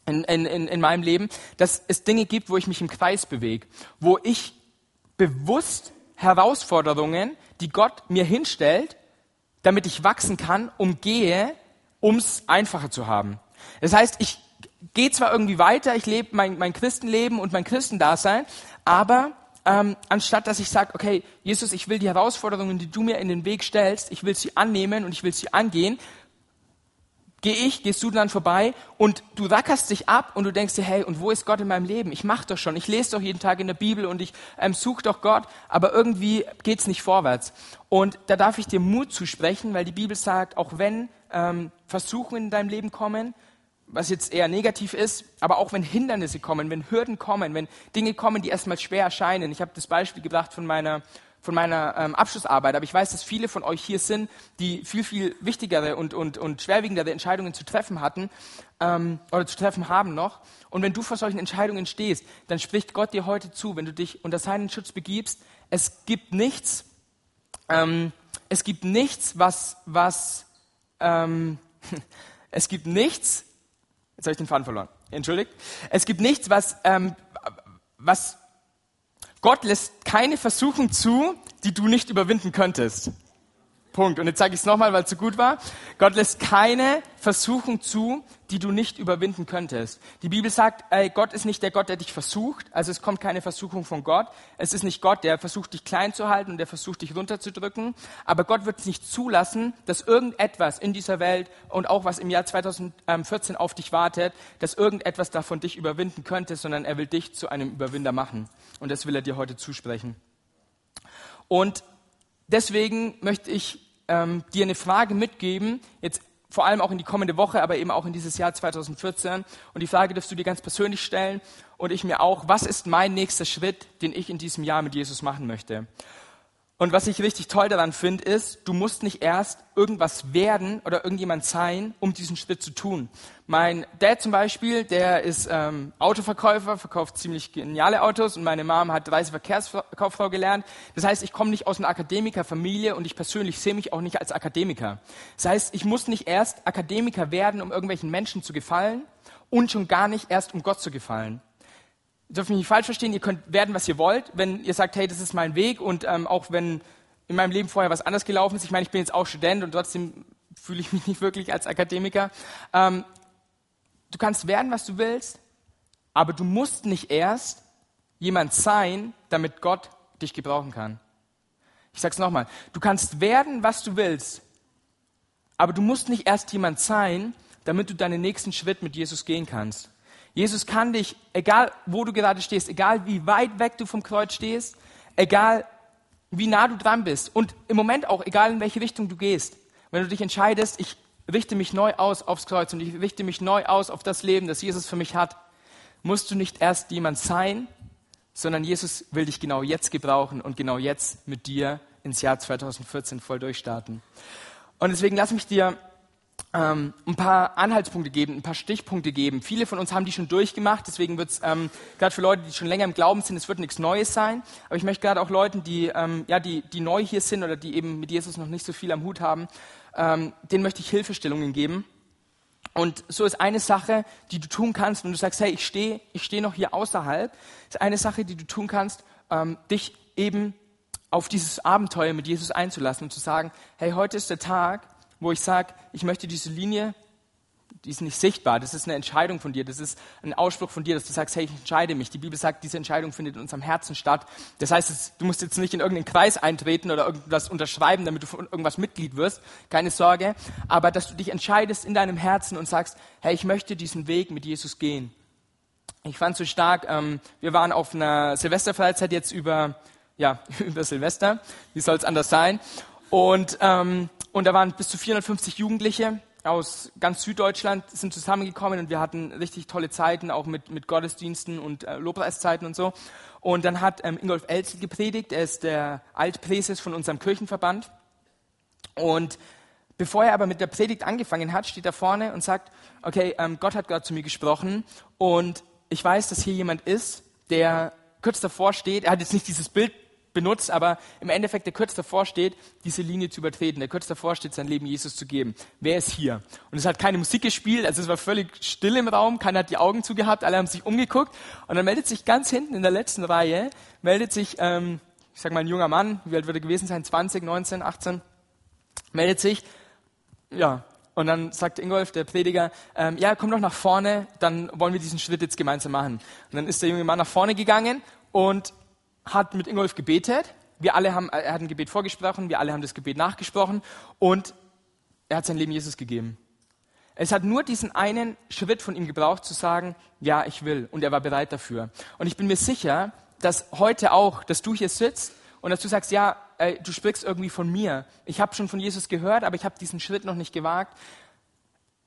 in, in, in meinem Leben, dass es Dinge gibt, wo ich mich im Kreis bewege, wo ich bewusst Herausforderungen, die Gott mir hinstellt, damit ich wachsen kann, umgehe, um es einfacher zu haben. Das heißt, ich gehe zwar irgendwie weiter, ich lebe mein, mein Christenleben und mein Christendasein, aber ähm, anstatt dass ich sage, okay, Jesus, ich will die Herausforderungen, die du mir in den Weg stellst, ich will sie annehmen und ich will sie angehen, gehe ich, gehst du dann vorbei und du rackerst dich ab und du denkst dir, hey, und wo ist Gott in meinem Leben? Ich mache doch schon, ich lese doch jeden Tag in der Bibel und ich ähm, suche doch Gott, aber irgendwie geht's nicht vorwärts. Und da darf ich dir Mut zusprechen, weil die Bibel sagt, auch wenn ähm, Versuchungen in deinem Leben kommen, was jetzt eher negativ ist, aber auch wenn Hindernisse kommen, wenn Hürden kommen, wenn Dinge kommen, die erstmal schwer erscheinen. Ich habe das Beispiel gebracht von meiner von meiner ähm, Abschlussarbeit, aber ich weiß, dass viele von euch hier sind, die viel, viel wichtigere und, und, und schwerwiegendere Entscheidungen zu treffen hatten ähm, oder zu treffen haben noch. Und wenn du vor solchen Entscheidungen stehst, dann spricht Gott dir heute zu, wenn du dich unter seinen Schutz begibst, es gibt nichts, ähm, es gibt nichts, was, was, ähm, es gibt nichts, jetzt habe ich den Faden verloren, entschuldigt, es gibt nichts, was, ähm, was Gott lässt keine Versuchung zu, die du nicht überwinden könntest. Punkt. Und jetzt sage ich es nochmal, weil es so gut war. Gott lässt keine Versuchung zu, die du nicht überwinden könntest. Die Bibel sagt, ey, Gott ist nicht der Gott, der dich versucht. Also es kommt keine Versuchung von Gott. Es ist nicht Gott, der versucht, dich klein zu halten und der versucht, dich runterzudrücken. Aber Gott wird es nicht zulassen, dass irgendetwas in dieser Welt und auch was im Jahr 2014 auf dich wartet, dass irgendetwas davon dich überwinden könnte, sondern er will dich zu einem Überwinder machen. Und das will er dir heute zusprechen. Und deswegen möchte ich ähm, dir eine Frage mitgeben, jetzt vor allem auch in die kommende Woche, aber eben auch in dieses Jahr 2014. Und die Frage darfst du dir ganz persönlich stellen und ich mir auch, was ist mein nächster Schritt, den ich in diesem Jahr mit Jesus machen möchte? Und was ich richtig toll daran finde, ist, du musst nicht erst irgendwas werden oder irgendjemand sein, um diesen Schritt zu tun. Mein Dad zum Beispiel, der ist ähm, Autoverkäufer, verkauft ziemlich geniale Autos und meine Mom hat Reiseverkehrskauffrau gelernt. Das heißt, ich komme nicht aus einer Akademikerfamilie und ich persönlich sehe mich auch nicht als Akademiker. Das heißt, ich muss nicht erst Akademiker werden, um irgendwelchen Menschen zu gefallen und schon gar nicht erst, um Gott zu gefallen dürft mich nicht falsch verstehen, ihr könnt werden, was ihr wollt, wenn ihr sagt, hey, das ist mein Weg und ähm, auch wenn in meinem Leben vorher was anders gelaufen ist. Ich meine, ich bin jetzt auch Student und trotzdem fühle ich mich nicht wirklich als Akademiker. Ähm, du kannst werden, was du willst, aber du musst nicht erst jemand sein, damit Gott dich gebrauchen kann. Ich sage es nochmal, du kannst werden, was du willst, aber du musst nicht erst jemand sein, damit du deinen nächsten Schritt mit Jesus gehen kannst. Jesus kann dich, egal wo du gerade stehst, egal wie weit weg du vom Kreuz stehst, egal wie nah du dran bist und im Moment auch, egal in welche Richtung du gehst, wenn du dich entscheidest, ich richte mich neu aus aufs Kreuz und ich richte mich neu aus auf das Leben, das Jesus für mich hat, musst du nicht erst jemand sein, sondern Jesus will dich genau jetzt gebrauchen und genau jetzt mit dir ins Jahr 2014 voll durchstarten. Und deswegen lass mich dir ähm, ein paar Anhaltspunkte geben, ein paar Stichpunkte geben. Viele von uns haben die schon durchgemacht, deswegen wird es ähm, gerade für Leute, die schon länger im Glauben sind, es wird nichts Neues sein. Aber ich möchte gerade auch Leuten, die, ähm, ja, die, die neu hier sind oder die eben mit Jesus noch nicht so viel am Hut haben, ähm, denen möchte ich Hilfestellungen geben. Und so ist eine Sache, die du tun kannst, wenn du sagst, hey, ich stehe ich steh noch hier außerhalb, ist eine Sache, die du tun kannst, ähm, dich eben auf dieses Abenteuer mit Jesus einzulassen und zu sagen, hey, heute ist der Tag, wo ich sage, ich möchte diese Linie, die ist nicht sichtbar, das ist eine Entscheidung von dir, das ist ein Ausspruch von dir, dass du sagst, hey, ich entscheide mich. Die Bibel sagt, diese Entscheidung findet in unserem Herzen statt. Das heißt, du musst jetzt nicht in irgendeinen Kreis eintreten oder irgendwas unterschreiben, damit du von irgendwas Mitglied wirst, keine Sorge, aber dass du dich entscheidest in deinem Herzen und sagst, hey, ich möchte diesen Weg mit Jesus gehen. Ich fand so stark, ähm, wir waren auf einer Silvesterfreizeit jetzt über, ja, über Silvester, wie soll es anders sein? Und ähm, und da waren bis zu 450 Jugendliche aus ganz Süddeutschland sind zusammengekommen und wir hatten richtig tolle Zeiten, auch mit, mit Gottesdiensten und äh, Lobpreiszeiten und so. Und dann hat ähm, Ingolf Elzel gepredigt, er ist der Altpräses von unserem Kirchenverband. Und bevor er aber mit der Predigt angefangen hat, steht er vorne und sagt, okay, ähm, Gott hat gerade zu mir gesprochen und ich weiß, dass hier jemand ist, der kurz davor steht, er hat jetzt nicht dieses Bild benutzt, aber im Endeffekt der kurz davor steht, diese Linie zu übertreten. Der kurz davor steht, sein Leben Jesus zu geben. Wer ist hier? Und es hat keine Musik gespielt, also es war völlig still im Raum, keiner hat die Augen zugehabt, alle haben sich umgeguckt und dann meldet sich ganz hinten in der letzten Reihe, meldet sich, ähm, ich sag mal ein junger Mann, wie alt würde gewesen sein, 20, 19, 18, meldet sich, ja, und dann sagt Ingolf, der Prediger, ähm, ja, komm doch nach vorne, dann wollen wir diesen Schritt jetzt gemeinsam machen. Und dann ist der junge Mann nach vorne gegangen und hat mit Ingolf gebetet. Wir alle haben, er hat ein Gebet vorgesprochen, wir alle haben das Gebet nachgesprochen und er hat sein Leben Jesus gegeben. Es hat nur diesen einen Schritt von ihm gebraucht, zu sagen, ja, ich will. Und er war bereit dafür. Und ich bin mir sicher, dass heute auch, dass du hier sitzt und dass du sagst, ja, ey, du sprichst irgendwie von mir. Ich habe schon von Jesus gehört, aber ich habe diesen Schritt noch nicht gewagt.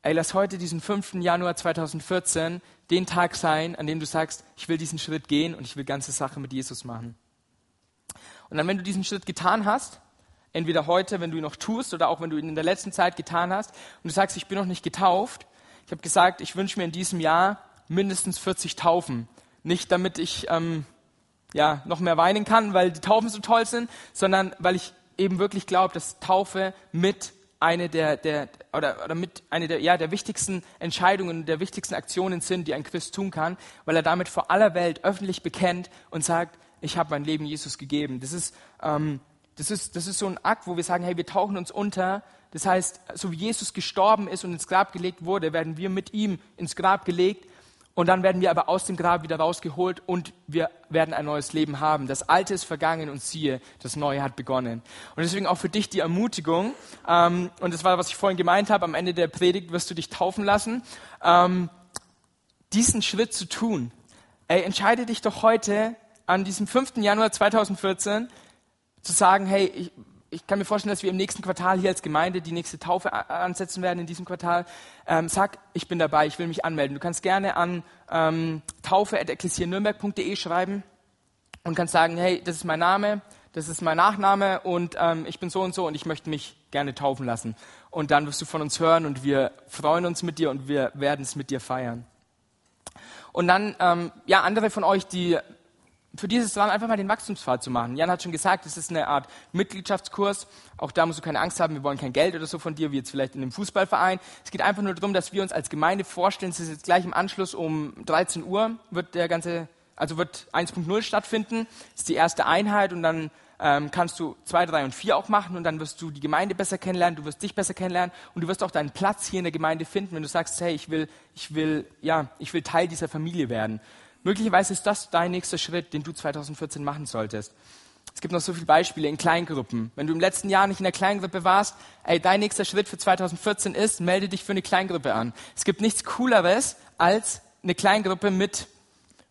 Ey, lass heute diesen 5. Januar 2014 den Tag sein, an dem du sagst, ich will diesen Schritt gehen und ich will ganze Sache mit Jesus machen. Und dann, wenn du diesen Schritt getan hast, entweder heute, wenn du ihn noch tust, oder auch wenn du ihn in der letzten Zeit getan hast, und du sagst, ich bin noch nicht getauft, ich habe gesagt, ich wünsche mir in diesem Jahr mindestens 40 Taufen. Nicht damit ich ähm, ja, noch mehr weinen kann, weil die Taufen so toll sind, sondern weil ich eben wirklich glaube, dass Taufe mit eine der, der oder, oder mit eine der, ja, der wichtigsten Entscheidungen, der wichtigsten Aktionen sind, die ein Christ tun kann, weil er damit vor aller Welt öffentlich bekennt und sagt, ich habe mein Leben Jesus gegeben. Das ist, ähm, das, ist, das ist so ein Akt, wo wir sagen, hey, wir tauchen uns unter. Das heißt, so wie Jesus gestorben ist und ins Grab gelegt wurde, werden wir mit ihm ins Grab gelegt und dann werden wir aber aus dem Grab wieder rausgeholt und wir werden ein neues Leben haben. Das Alte ist vergangen und siehe, das Neue hat begonnen. Und deswegen auch für dich die Ermutigung, ähm, und das war, was ich vorhin gemeint habe, am Ende der Predigt wirst du dich taufen lassen, ähm, diesen Schritt zu tun. Ey, entscheide dich doch heute an diesem 5. Januar 2014 zu sagen, hey, ich, ich kann mir vorstellen, dass wir im nächsten Quartal hier als Gemeinde die nächste Taufe ansetzen werden in diesem Quartal. Ähm, sag, ich bin dabei, ich will mich anmelden. Du kannst gerne an ähm, taufe.ekklesiernürnberg.de schreiben und kannst sagen, hey, das ist mein Name, das ist mein Nachname und ähm, ich bin so und so und ich möchte mich gerne taufen lassen. Und dann wirst du von uns hören und wir freuen uns mit dir und wir werden es mit dir feiern. Und dann, ähm, ja, andere von euch, die für dieses dran, einfach mal den Wachstumspfad zu machen. Jan hat schon gesagt, es ist eine Art Mitgliedschaftskurs. Auch da musst du keine Angst haben, wir wollen kein Geld oder so von dir, wie jetzt vielleicht in einem Fußballverein. Es geht einfach nur darum, dass wir uns als Gemeinde vorstellen, es ist jetzt gleich im Anschluss um 13 Uhr, wird der ganze, also wird 1.0 stattfinden. Das ist die erste Einheit und dann ähm, kannst du 2, 3 und 4 auch machen und dann wirst du die Gemeinde besser kennenlernen, du wirst dich besser kennenlernen und du wirst auch deinen Platz hier in der Gemeinde finden, wenn du sagst, hey, ich will, ich will, ja, ich will Teil dieser Familie werden. Möglicherweise ist das dein nächster Schritt, den du 2014 machen solltest. Es gibt noch so viele Beispiele in Kleingruppen. Wenn du im letzten Jahr nicht in der Kleingruppe warst, ey, dein nächster Schritt für 2014 ist, melde dich für eine Kleingruppe an. Es gibt nichts Cooleres, als eine Kleingruppe mit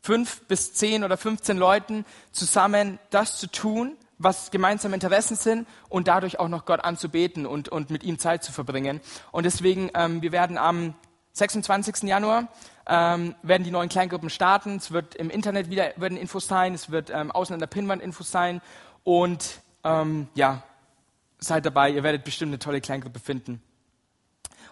fünf bis zehn oder 15 Leuten zusammen das zu tun, was gemeinsame Interessen sind und dadurch auch noch Gott anzubeten und, und mit ihm Zeit zu verbringen. Und deswegen, ähm, wir werden am 26. Januar ähm, werden die neuen Kleingruppen starten. Es wird im Internet wieder werden Infos sein, es wird ähm, außen an der Pinwand Infos sein und ähm, ja, seid dabei, ihr werdet bestimmt eine tolle Kleingruppe finden.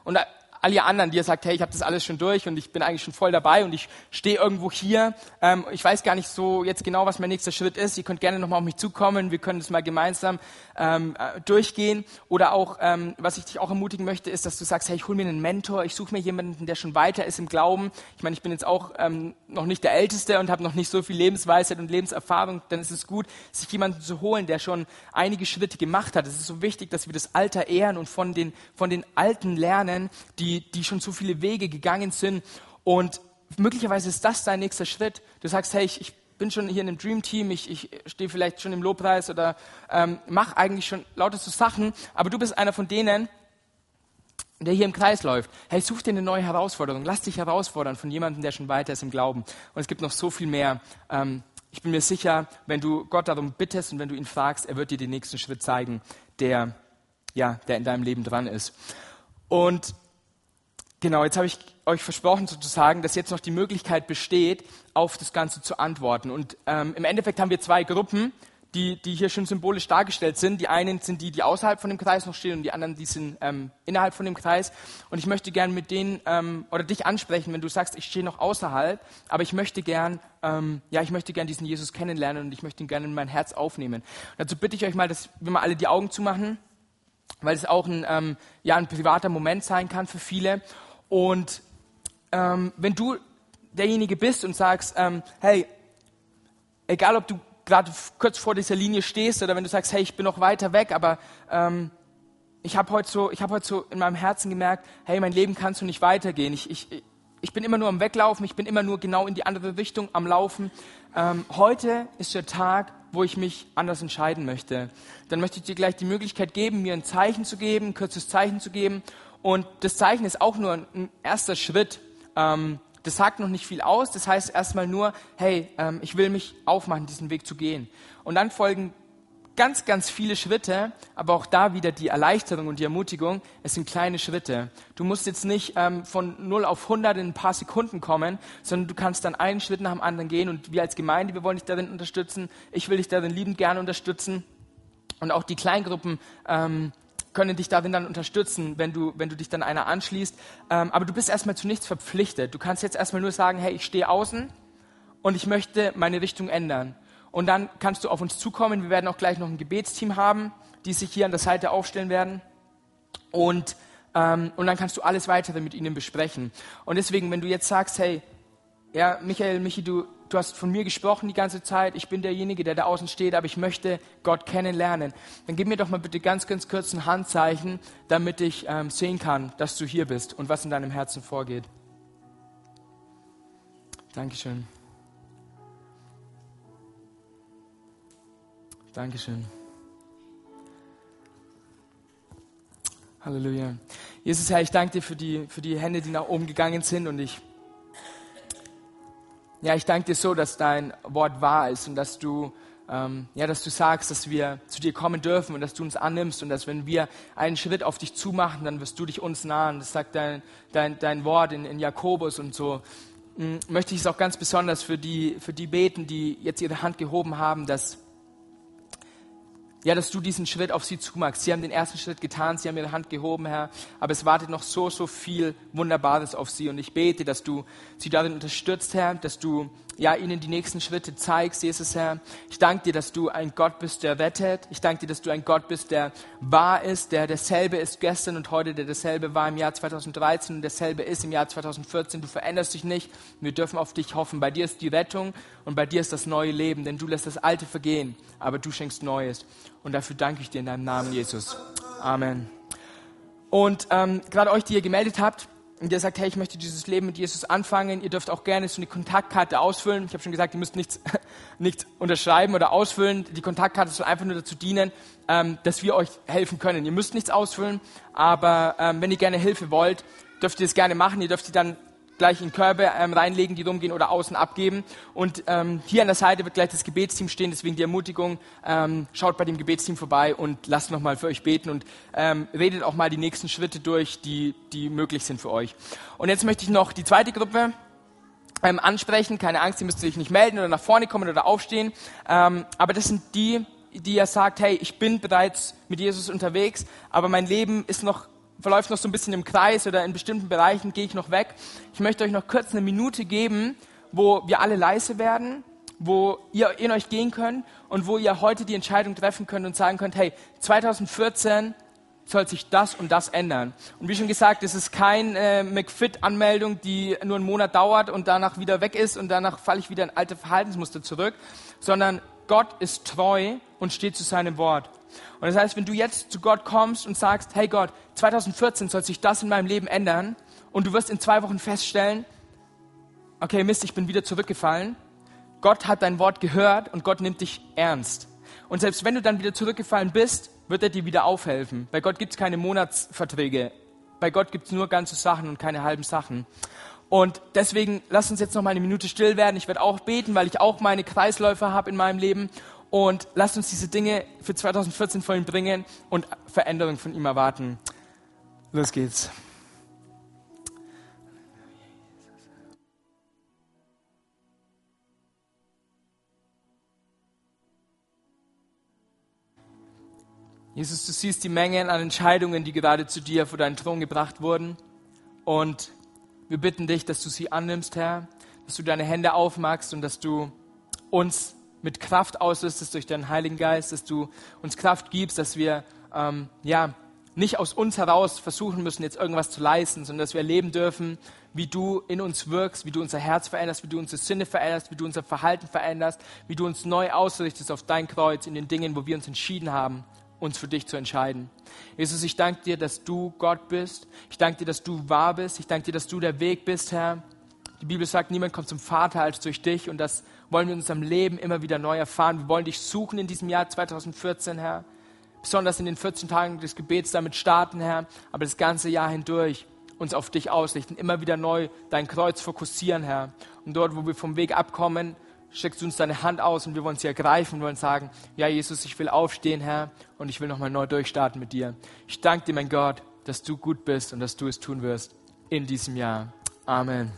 Und all ihr anderen, die ihr sagt, hey, ich habe das alles schon durch und ich bin eigentlich schon voll dabei und ich stehe irgendwo hier. Ähm, ich weiß gar nicht so jetzt genau, was mein nächster Schritt ist. Ihr könnt gerne nochmal auf mich zukommen. Wir können das mal gemeinsam ähm, äh, durchgehen. Oder auch, ähm, was ich dich auch ermutigen möchte, ist, dass du sagst, hey, ich hole mir einen Mentor, ich suche mir jemanden, der schon weiter ist im Glauben. Ich meine, ich bin jetzt auch ähm, noch nicht der Älteste und habe noch nicht so viel Lebensweisheit und Lebenserfahrung. Dann ist es gut, sich jemanden zu holen, der schon einige Schritte gemacht hat. Es ist so wichtig, dass wir das Alter ehren und von den, von den Alten lernen, die, die schon so viele Wege gegangen sind. Und möglicherweise ist das dein nächster Schritt. Du sagst, hey, ich, ich bin schon hier in einem Dream Team, ich, ich stehe vielleicht schon im Lobpreis oder ähm, mache eigentlich schon lauter so Sachen, aber du bist einer von denen, der hier im Kreis läuft. Hey, such dir eine neue Herausforderung. Lass dich herausfordern von jemandem, der schon weiter ist im Glauben. Und es gibt noch so viel mehr. Ähm, ich bin mir sicher, wenn du Gott darum bittest und wenn du ihn fragst, er wird dir den nächsten Schritt zeigen, der, ja, der in deinem Leben dran ist. Und Genau, jetzt habe ich euch versprochen sozusagen, dass jetzt noch die Möglichkeit besteht, auf das Ganze zu antworten. Und ähm, im Endeffekt haben wir zwei Gruppen. die, die hier schon symbolisch dargestellt sind. Die einen sind die, die außerhalb von dem Kreis noch stehen und die anderen, die sind ähm, innerhalb von dem Kreis. Und ich möchte gern mit denen ähm, oder dich ansprechen, wenn du sagst, ich stehe noch außerhalb, aber ich möchte gern, ähm, ja, ich möchte gern diesen Jesus kennenlernen und ich möchte ihn gerne in mein Herz aufnehmen. Und dazu bitte ich euch mal, dass wir mal alle die Augen zumachen, weil es auch ein, ähm, ja, ein privater Moment sein kann für viele. Und ähm, wenn du derjenige bist und sagst, ähm, hey, egal ob du gerade kurz vor dieser Linie stehst oder wenn du sagst, hey, ich bin noch weiter weg, aber ähm, ich habe heute so, ich habe heute so in meinem Herzen gemerkt, hey, mein Leben kann so nicht weitergehen. Ich, ich, ich bin immer nur am Weglaufen, ich bin immer nur genau in die andere Richtung am Laufen. Ähm, heute ist der Tag, wo ich mich anders entscheiden möchte. Dann möchte ich dir gleich die Möglichkeit geben, mir ein Zeichen zu geben, ein kurzes Zeichen zu geben. Und das Zeichen ist auch nur ein erster Schritt. Ähm, das sagt noch nicht viel aus. Das heißt erstmal nur, hey, ähm, ich will mich aufmachen, diesen Weg zu gehen. Und dann folgen ganz, ganz viele Schritte, aber auch da wieder die Erleichterung und die Ermutigung. Es sind kleine Schritte. Du musst jetzt nicht ähm, von 0 auf 100 in ein paar Sekunden kommen, sondern du kannst dann einen Schritt nach dem anderen gehen. Und wir als Gemeinde, wir wollen dich darin unterstützen. Ich will dich darin liebend gerne unterstützen. Und auch die Kleingruppen, ähm, können dich darin dann unterstützen, wenn du, wenn du dich dann einer anschließt. Ähm, aber du bist erstmal zu nichts verpflichtet. Du kannst jetzt erstmal nur sagen, hey, ich stehe außen und ich möchte meine Richtung ändern. Und dann kannst du auf uns zukommen. Wir werden auch gleich noch ein Gebetsteam haben, die sich hier an der Seite aufstellen werden. Und, ähm, und dann kannst du alles weitere mit ihnen besprechen. Und deswegen, wenn du jetzt sagst, hey, ja, Michael, Michi, du, du hast von mir gesprochen die ganze Zeit, ich bin derjenige, der da außen steht, aber ich möchte Gott kennenlernen. Dann gib mir doch mal bitte ganz, ganz kurz ein Handzeichen, damit ich ähm, sehen kann, dass du hier bist und was in deinem Herzen vorgeht. Dankeschön. Dankeschön. Halleluja. Jesus Herr, ich danke dir für die, für die Hände, die nach oben gegangen sind und ich ja, ich danke dir so, dass dein Wort wahr ist und dass du, ähm, ja, dass du sagst, dass wir zu dir kommen dürfen und dass du uns annimmst und dass wenn wir einen Schritt auf dich zumachen, dann wirst du dich uns nahen. Das sagt dein, dein, dein Wort in, in Jakobus und so. Ähm, möchte ich es auch ganz besonders für die, für die beten, die jetzt ihre Hand gehoben haben, dass ja, dass du diesen Schritt auf sie zumachst. Sie haben den ersten Schritt getan, sie haben ihre Hand gehoben, Herr, aber es wartet noch so, so viel Wunderbares auf sie und ich bete, dass du sie darin unterstützt, Herr, dass du ja, ihnen die nächsten Schritte zeigst, Jesus Herr. Ich danke dir, dass du ein Gott bist, der rettet. Ich danke dir, dass du ein Gott bist, der wahr ist, der derselbe ist gestern und heute, der dasselbe war im Jahr 2013 und derselbe ist im Jahr 2014. Du veränderst dich nicht. Wir dürfen auf dich hoffen. Bei dir ist die Rettung und bei dir ist das neue Leben, denn du lässt das Alte vergehen, aber du schenkst Neues. Und dafür danke ich dir in deinem Namen, Jesus. Amen. Und ähm, gerade euch, die ihr gemeldet habt, und der sagt, hey, ich möchte dieses Leben mit Jesus anfangen. Ihr dürft auch gerne so eine Kontaktkarte ausfüllen. Ich habe schon gesagt, ihr müsst nichts, nichts unterschreiben oder ausfüllen. Die Kontaktkarte soll einfach nur dazu dienen, ähm, dass wir euch helfen können. Ihr müsst nichts ausfüllen, aber ähm, wenn ihr gerne Hilfe wollt, dürft ihr es gerne machen. Ihr dürft sie dann gleich in Körbe ähm, reinlegen, die rumgehen oder außen abgeben. Und ähm, hier an der Seite wird gleich das Gebetsteam stehen, deswegen die Ermutigung, ähm, schaut bei dem Gebetsteam vorbei und lasst nochmal für euch beten und ähm, redet auch mal die nächsten Schritte durch, die, die möglich sind für euch. Und jetzt möchte ich noch die zweite Gruppe ähm, ansprechen. Keine Angst, ihr müsst euch nicht melden oder nach vorne kommen oder aufstehen. Ähm, aber das sind die, die ja sagt, hey, ich bin bereits mit Jesus unterwegs, aber mein Leben ist noch verläuft noch so ein bisschen im Kreis oder in bestimmten Bereichen gehe ich noch weg. Ich möchte euch noch kurz eine Minute geben, wo wir alle leise werden, wo ihr in euch gehen könnt und wo ihr heute die Entscheidung treffen könnt und sagen könnt, hey, 2014 soll sich das und das ändern. Und wie schon gesagt, es ist keine äh, McFit-Anmeldung, die nur einen Monat dauert und danach wieder weg ist und danach falle ich wieder in alte Verhaltensmuster zurück, sondern Gott ist treu und steht zu seinem Wort. Und das heißt, wenn du jetzt zu Gott kommst und sagst, hey Gott, 2014 soll sich das in meinem Leben ändern und du wirst in zwei Wochen feststellen, okay, Mist, ich bin wieder zurückgefallen. Gott hat dein Wort gehört und Gott nimmt dich ernst. Und selbst wenn du dann wieder zurückgefallen bist, wird er dir wieder aufhelfen. Bei Gott gibt es keine Monatsverträge. Bei Gott gibt es nur ganze Sachen und keine halben Sachen. Und deswegen lass uns jetzt noch mal eine Minute still werden. Ich werde auch beten, weil ich auch meine Kreisläufe habe in meinem Leben. Und lasst uns diese Dinge für 2014 vor ihm bringen und Veränderung von ihm erwarten. Los geht's. Jesus, du siehst die Mengen an Entscheidungen, die gerade zu dir vor deinen Thron gebracht wurden. Und wir bitten dich, dass du sie annimmst, Herr, dass du deine Hände aufmachst und dass du uns mit Kraft ausrüstest durch deinen Heiligen Geist, dass du uns Kraft gibst, dass wir ähm, ja nicht aus uns heraus versuchen müssen, jetzt irgendwas zu leisten, sondern dass wir erleben dürfen, wie du in uns wirkst, wie du unser Herz veränderst, wie du unsere Sinne veränderst, wie du unser Verhalten veränderst, wie du uns neu ausrichtest auf dein Kreuz in den Dingen, wo wir uns entschieden haben, uns für dich zu entscheiden. Jesus, ich danke dir, dass du Gott bist. Ich danke dir, dass du wahr bist. Ich danke dir, dass du der Weg bist, Herr. Die Bibel sagt, niemand kommt zum Vater als durch dich und das wollen wir in unserem Leben immer wieder neu erfahren. Wir wollen dich suchen in diesem Jahr 2014, Herr besonders in den 14 Tagen des Gebets damit starten, Herr, aber das ganze Jahr hindurch uns auf dich ausrichten, immer wieder neu dein Kreuz fokussieren, Herr. Und dort, wo wir vom Weg abkommen, steckst du uns deine Hand aus und wir wollen sie ergreifen und wollen sagen, ja Jesus, ich will aufstehen, Herr, und ich will nochmal neu durchstarten mit dir. Ich danke dir, mein Gott, dass du gut bist und dass du es tun wirst in diesem Jahr. Amen.